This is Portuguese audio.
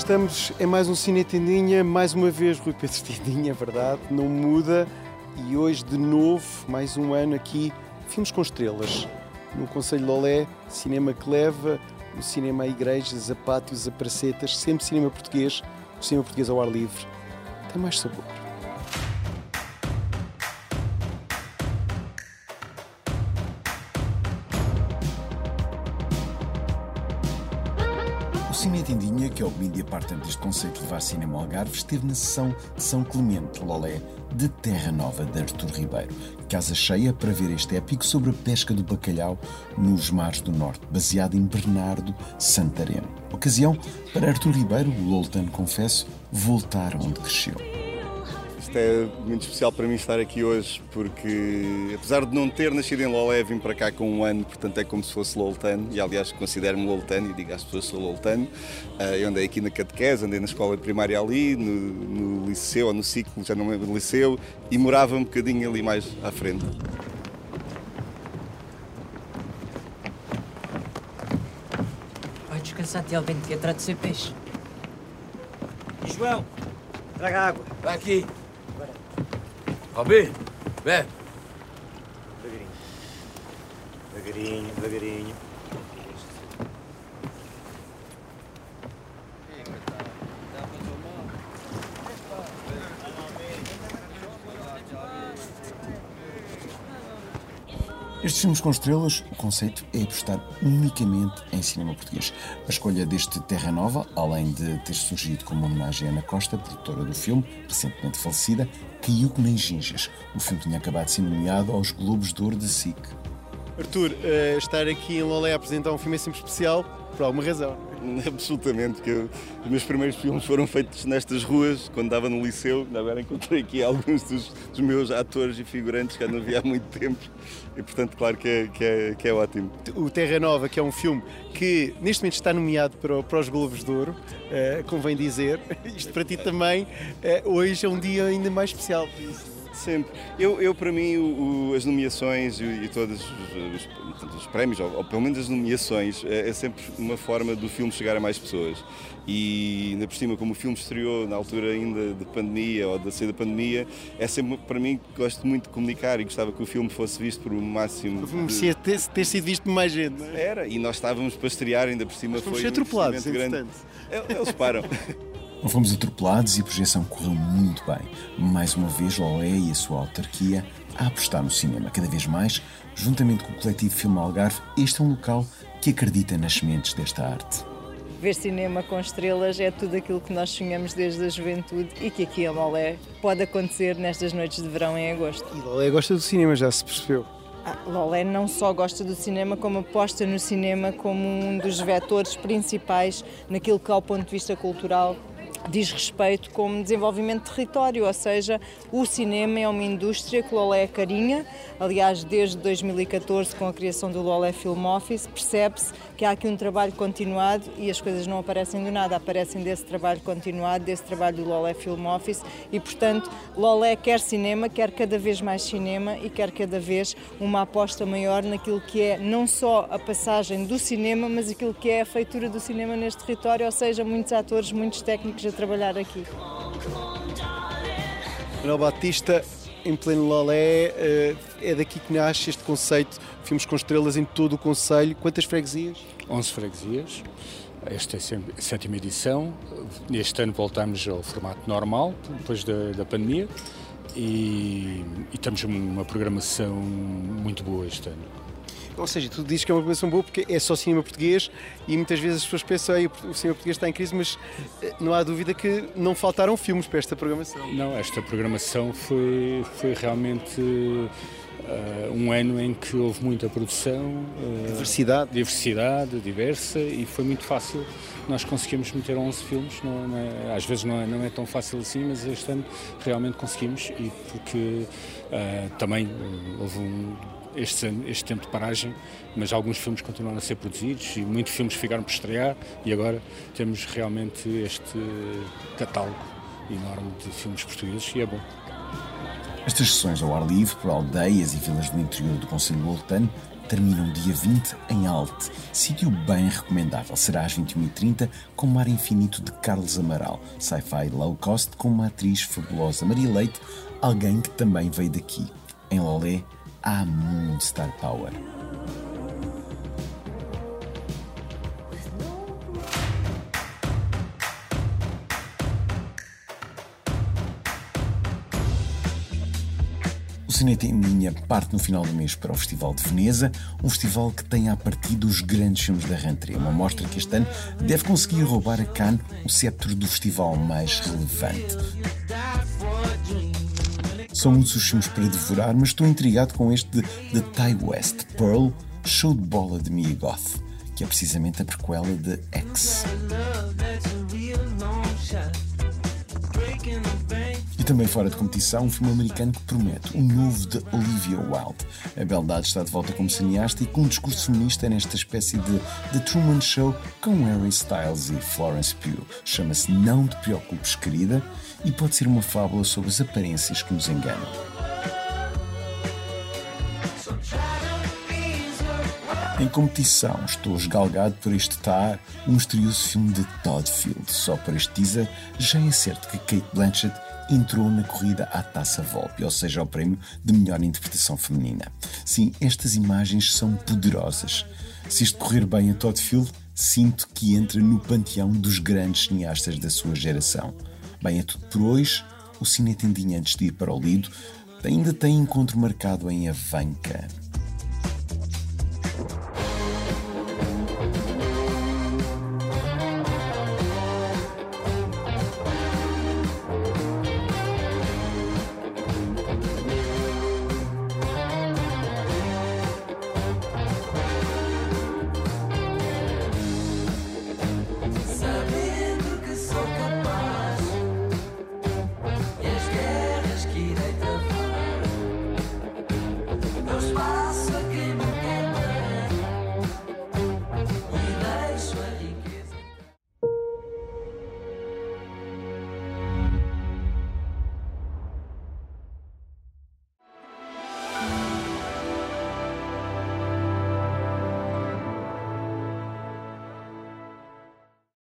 estamos em mais um Cine Tendinha, mais uma vez Rui Pedro Tendinha, é verdade, não muda. E hoje, de novo, mais um ano aqui, Filmes com Estrelas, no Conselho de Lolé, cinema que leva o cinema a igrejas, a pátios, a pracetas, sempre cinema português, o cinema português ao ar livre. Tem mais sabor. Cine Tendinha, que é o media partner deste conceito de levar cinema ao Algarve, esteve na sessão de São Clemente, Lolé, de Terra Nova, de Artur Ribeiro. Casa cheia para ver este épico sobre a pesca do bacalhau nos mares do Norte, baseado em Bernardo Santareno. Ocasião para Artur Ribeiro, o Loltan, confesso, voltar onde cresceu. Isto é muito especial para mim estar aqui hoje porque, apesar de não ter nascido em Lolé, vim para cá com um ano, portanto é como se fosse loltano e aliás considero-me loltano e digo às pessoas que sou loltano. Ah, eu andei aqui na catequese, andei na escola primária ali, no, no liceu ou no ciclo, já não lembro do liceu, e morava um bocadinho ali mais à frente. Vai descansar, te atrás de ser peixe. João, traga água. Vai aqui. Albi, bebe. Devagarinho, devagarinho, devagarinho. Estes filmes com estrelas, o conceito é apostar unicamente em cinema português. A escolha deste Terra Nova, além de ter surgido como homenagem a Ana Costa, produtora do filme, recentemente falecida, caiu como em gingas. O filme tinha acabado de ser nomeado aos Globos de Ouro de SIC. Arthur, uh, estar aqui em Lolé a apresentar um filme é sempre especial, por alguma razão. Absolutamente, eu, os meus primeiros filmes foram feitos nestas ruas, quando estava no liceu. Agora encontrei aqui alguns dos, dos, meus atores e figurantes que já não via há muito tempo. E, portanto, claro que é, que é, que é ótimo. O Terra Nova, que é um filme que neste momento está nomeado para, para os Globos de Ouro, uh, convém dizer. Isto para ti também, uh, hoje é um dia ainda mais especial. Sempre. Eu, eu para mim, o, o, as nomeações e, e todos os, os, os prémios, ou, ou, pelo menos as nomeações, é, é, sempre uma forma do filme chegar a mais pessoas. E ainda por cima, como o filme estreou na altura ainda de pandemia ou da saída da pandemia, é sempre para mim que gosto muito de comunicar e gostava que o filme fosse visto por o máximo. O filme merecia de... ter, ter, sido visto por mais gente, é? Era, e nós estávamos para estrear, ainda por cima Mas foi. Fomos um atropelados, grande. Eles param. Não fomos atropelados e a projeção correu muito bem. Mais uma vez, Lolé e a sua autarquia a apostar no cinema. Cada vez mais, juntamente com o coletivo Filme Algarve, este é um local que acredita nas sementes desta arte. Ver cinema com estrelas é tudo aquilo que nós sonhamos desde a juventude e que aqui em Lolé pode acontecer nestas noites de verão em agosto. E Lolé gosta do cinema, já se percebeu. Ah, Lolé não só gosta do cinema, como aposta no cinema como um dos vetores principais naquilo que, ao ponto de vista cultural, diz respeito como desenvolvimento de território, ou seja, o cinema é uma indústria que o Lolé carinha. Aliás, desde 2014, com a criação do Lolé Film Office, percebe-se que há aqui um trabalho continuado e as coisas não aparecem do nada, aparecem desse trabalho continuado, desse trabalho do Lolé Film Office e, portanto, Lolé quer cinema, quer cada vez mais cinema e quer cada vez uma aposta maior naquilo que é não só a passagem do cinema, mas aquilo que é a feitura do cinema neste território, ou seja, muitos atores, muitos técnicos a trabalhar aqui. Manuel Batista, em pleno Lolé, eh, é daqui que nasce este conceito, filmes com estrelas em todo o Conselho. Quantas freguesias? 11 freguesias. Esta é a sétima edição. Este ano voltamos ao formato normal, depois da, da pandemia, e, e estamos numa programação muito boa este ano. Ou seja, tu dizes que é uma programação boa porque é só cinema português e muitas vezes as pessoas pensam que o cinema português está em crise, mas não há dúvida que não faltaram filmes para esta programação. Não, esta programação foi, foi realmente uh, um ano em que houve muita produção. Uh, diversidade. Diversidade, diversa e foi muito fácil. Nós conseguimos meter 11 filmes, não, não é, às vezes não é, não é, tão fácil assim, mas este ano realmente conseguimos e porque uh, também houve um este, este tempo de paragem, mas alguns filmes continuam a ser produzidos e muitos filmes ficaram por estrear e agora temos realmente este catálogo enorme de filmes portugueses e é bom. Estas sessões ao ar livre por aldeias e vilas do interior do Conselho Loltano terminam dia 20 em Alte, sítio bem recomendável. Será às 21h30 com Mar Infinito de Carlos Amaral, sci-fi low cost com uma atriz fabulosa, Maria Leite, alguém que também veio daqui. Em Lolé há muito Star Power. Cineta em Linha parte no final do mês para o Festival de Veneza, um festival que tem a partir dos grandes filmes da rentrée, uma mostra que este ano deve conseguir roubar a Cannes o sceptro do festival mais relevante. São muitos os filmes para devorar, mas estou intrigado com este de The Ty West, Pearl, show de bola de Mia Goth, que é precisamente a prequela de X. também fora de competição, um filme americano que promete, o novo de Olivia Wilde. A beldade está de volta como cineasta e com um discurso feminista nesta espécie de The Truman Show com Harry Styles e Florence Pugh. Chama-se Não Te Preocupes, Querida, e pode ser uma fábula sobre as aparências que nos enganam. Em competição, estou esgalgado por este estar o misterioso filme de Todd Field. Só por este teaser, já é certo que Kate Blanchett entrou na corrida à Taça Volpe, ou seja, ao prémio de melhor interpretação feminina. Sim, estas imagens são poderosas. Se isto correr bem a Todd Field, sinto que entra no panteão dos grandes cineastas da sua geração. Bem, é tudo por hoje. O Cine Tendinha, antes de ir para o Lido, ainda tem encontro marcado em Avanca.